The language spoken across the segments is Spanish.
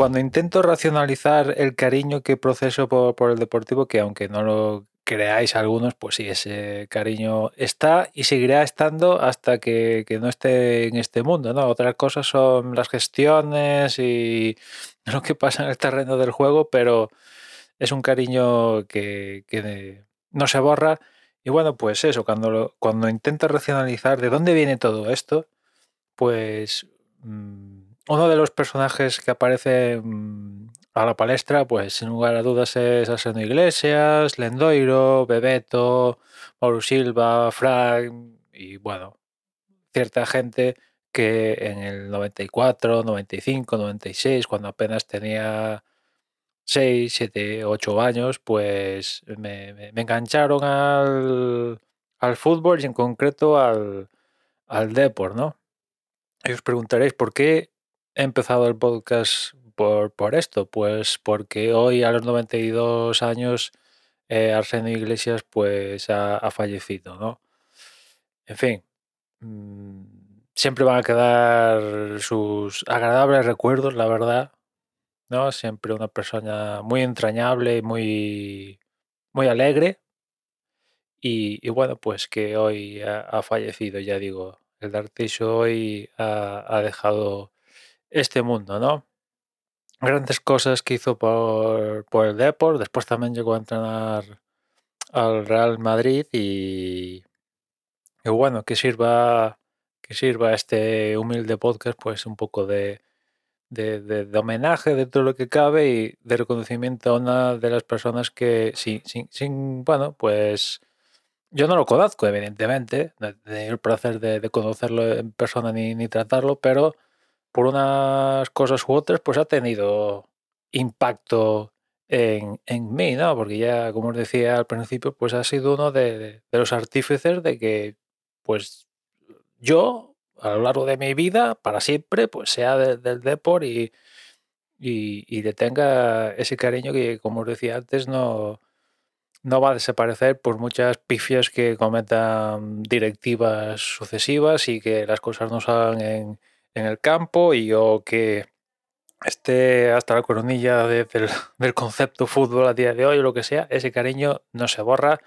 cuando intento racionalizar el cariño que proceso por, por el deportivo, que aunque no lo creáis algunos, pues sí, ese cariño está y seguirá estando hasta que, que, no esté en este mundo, ¿no? Otras cosas son las gestiones y lo que pasa en el terreno del juego, pero es un cariño que, que no se borra. Y bueno, pues eso, cuando, cuando intento racionalizar de dónde viene todo esto, pues mmm, uno de los personajes que aparece mmm, a la palestra, pues sin lugar a dudas es Arseno Iglesias, Lendoiro, Bebeto, Mauro Silva, Frank y bueno, cierta gente que en el 94, 95, 96, cuando apenas tenía 6, 7, 8 años, pues me, engancharon al, al, fútbol y en concreto al, al ¿no? Y os preguntaréis por qué he empezado el podcast por, por esto? Pues porque hoy a los 92 años eh, Arsenio Iglesias pues ha, fallecido, ¿no? En fin, mmm, siempre van a quedar sus agradables recuerdos, la verdad, ¿no? Siempre una persona muy entrañable muy, muy alegre. Y, bueno, pues que hoy ha, fallecido, ya digo, el Dartiso hoy ha dejado este mundo, ¿no? grandes cosas que hizo por, por el Deport. Después también llegó a entrenar al Real Madrid y, bueno, que sirva que sirva este humilde podcast pues un poco de, de, de, de, homenaje de todo lo que cabe y de reconocimiento a una de las personas que sin, sin, bueno, pues yo no lo conozco evidentemente, no el placer de, de conocerlo en persona ni, ni tratarlo, pero por unas cosas u otras, pues ha tenido impacto en, en mí, ¿no? Porque ya, como os decía al principio, pues ha sido uno de, los artífices de que, pues, yo, a lo largo de mi vida, para siempre, pues sea de, del Deport y, y, y detenga ese cariño que, como os decía antes, no, no va a desaparecer por muchas pifias que cometan directivas sucesivas y que las cosas no salgan en, en el campo y yo que esté hasta la coronilla de, del, del, concepto fútbol a día de hoy o lo que sea, ese cariño no se borra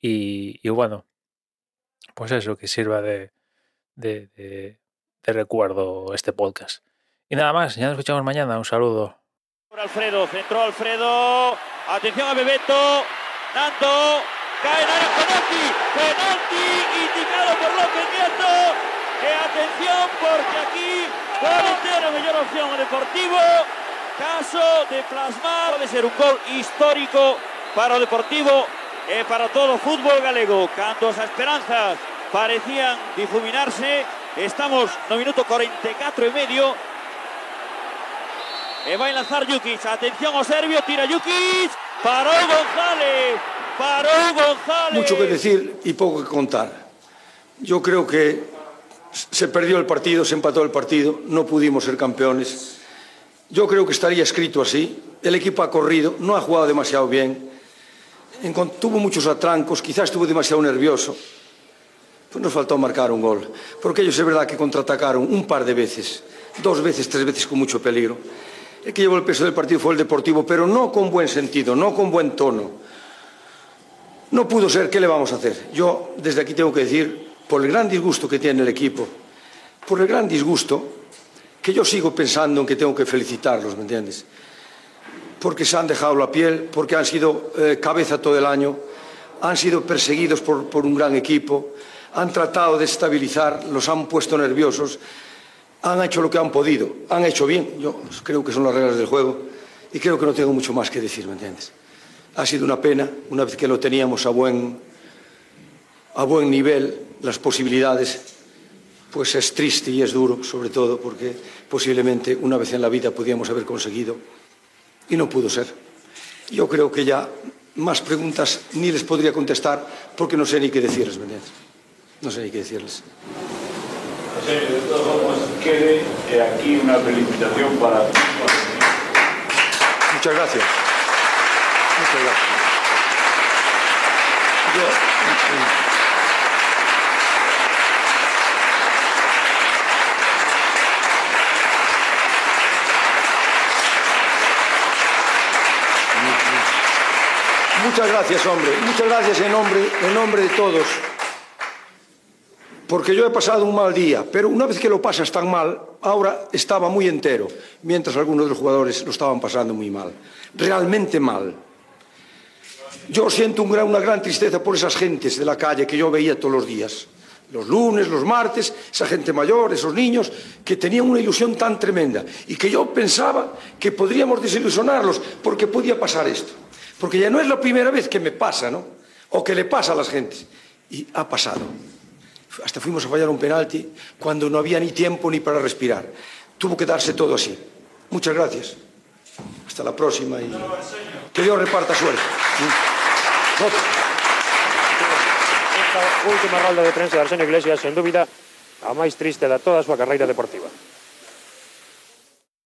y, y bueno, pues eso, que sirva de, de, de, de, recuerdo este podcast. Y nada más, ya nos escuchamos mañana, un saludo. Alfredo, centró Alfredo, atención a Bebeto, Nando, cae en área penalti, penalti indicado por López Nieto, que atención porque aquí puede ser la mejor opción deportivo. Caso de plasmar, puede ser un gol histórico para el deportivo eh, para todo o fútbol galego. Cando as esperanzas parecían difuminarse, estamos no minuto 44 e medio. E vai lanzar Jukic, atención ao serbio, tira Jukic, parou González, parou González. Mucho que decir y poco que contar. Yo creo que se perdió el partido, se empató el partido, no pudimos ser campeones. Yo creo que estaría escrito así. El equipo ha corrido, no ha jugado demasiado bien, tuvo muchos atrancos, quizás estuvo demasiado nervioso. Pues nos faltó marcar un gol. Porque ellos es verdad que contraatacaron un par de veces, dos veces, tres veces con mucho peligro. El que llevó el peso del partido fue el Deportivo, pero no con buen sentido, no con buen tono. No pudo ser, ¿qué le vamos a hacer? Yo desde aquí tengo que decir por el gran disgusto que tiene el equipo, por el gran disgusto que yo sigo pensando en que tengo que felicitarlos, ¿me entiendes? Porque se han dejado la piel, porque han sido eh, cabeza todo el año, han sido perseguidos por, por un gran equipo, han tratado de estabilizar, los han puesto nerviosos, han hecho lo que han podido, han hecho bien, yo creo que son las reglas del juego y creo que no tengo mucho más que decir, ¿me entiendes? Ha sido una pena, una vez que lo teníamos a buen, a buen nivel, las posibilidades, pues es triste y es duro, sobre todo porque posiblemente una vez en la vida podíamos haber conseguido y no pudo ser. Yo creo que ya más preguntas ni les podría contestar porque no sé ni qué decirles, ¿verdad? No sé ni qué decirles. Sí, de todas formas, quede aquí una felicitación para... Muchas gracias. Muchas gracias. Yo, Muchas gracias, hombre. Muchas gracias en nombre, en nombre de todos. Porque yo he pasado un mal día, pero una vez que lo pasas tan mal, ahora estaba muy entero, mientras algunos de los jugadores lo estaban pasando muy mal. Realmente mal. Yo siento una gran tristeza por esas gentes de la calle que yo veía todos los días. Los lunes, los martes, esa gente mayor, esos niños que tenían una ilusión tan tremenda y que yo pensaba que podríamos desilusionarlos porque podía pasar esto. Porque ya no es la primera vez que me pasa, ¿no? O que le pasa a las gentes. Y ha pasado. Hasta fuimos a fallar un penalti cuando no había ni tiempo ni para respirar. Tuvo que darse todo así. Muchas gracias. Hasta la próxima y que Dios reparta suerte. Mm. Esta última rolda de prensa de Arsenio Iglesias, sen dúbida, a máis triste da toda a súa carreira deportiva.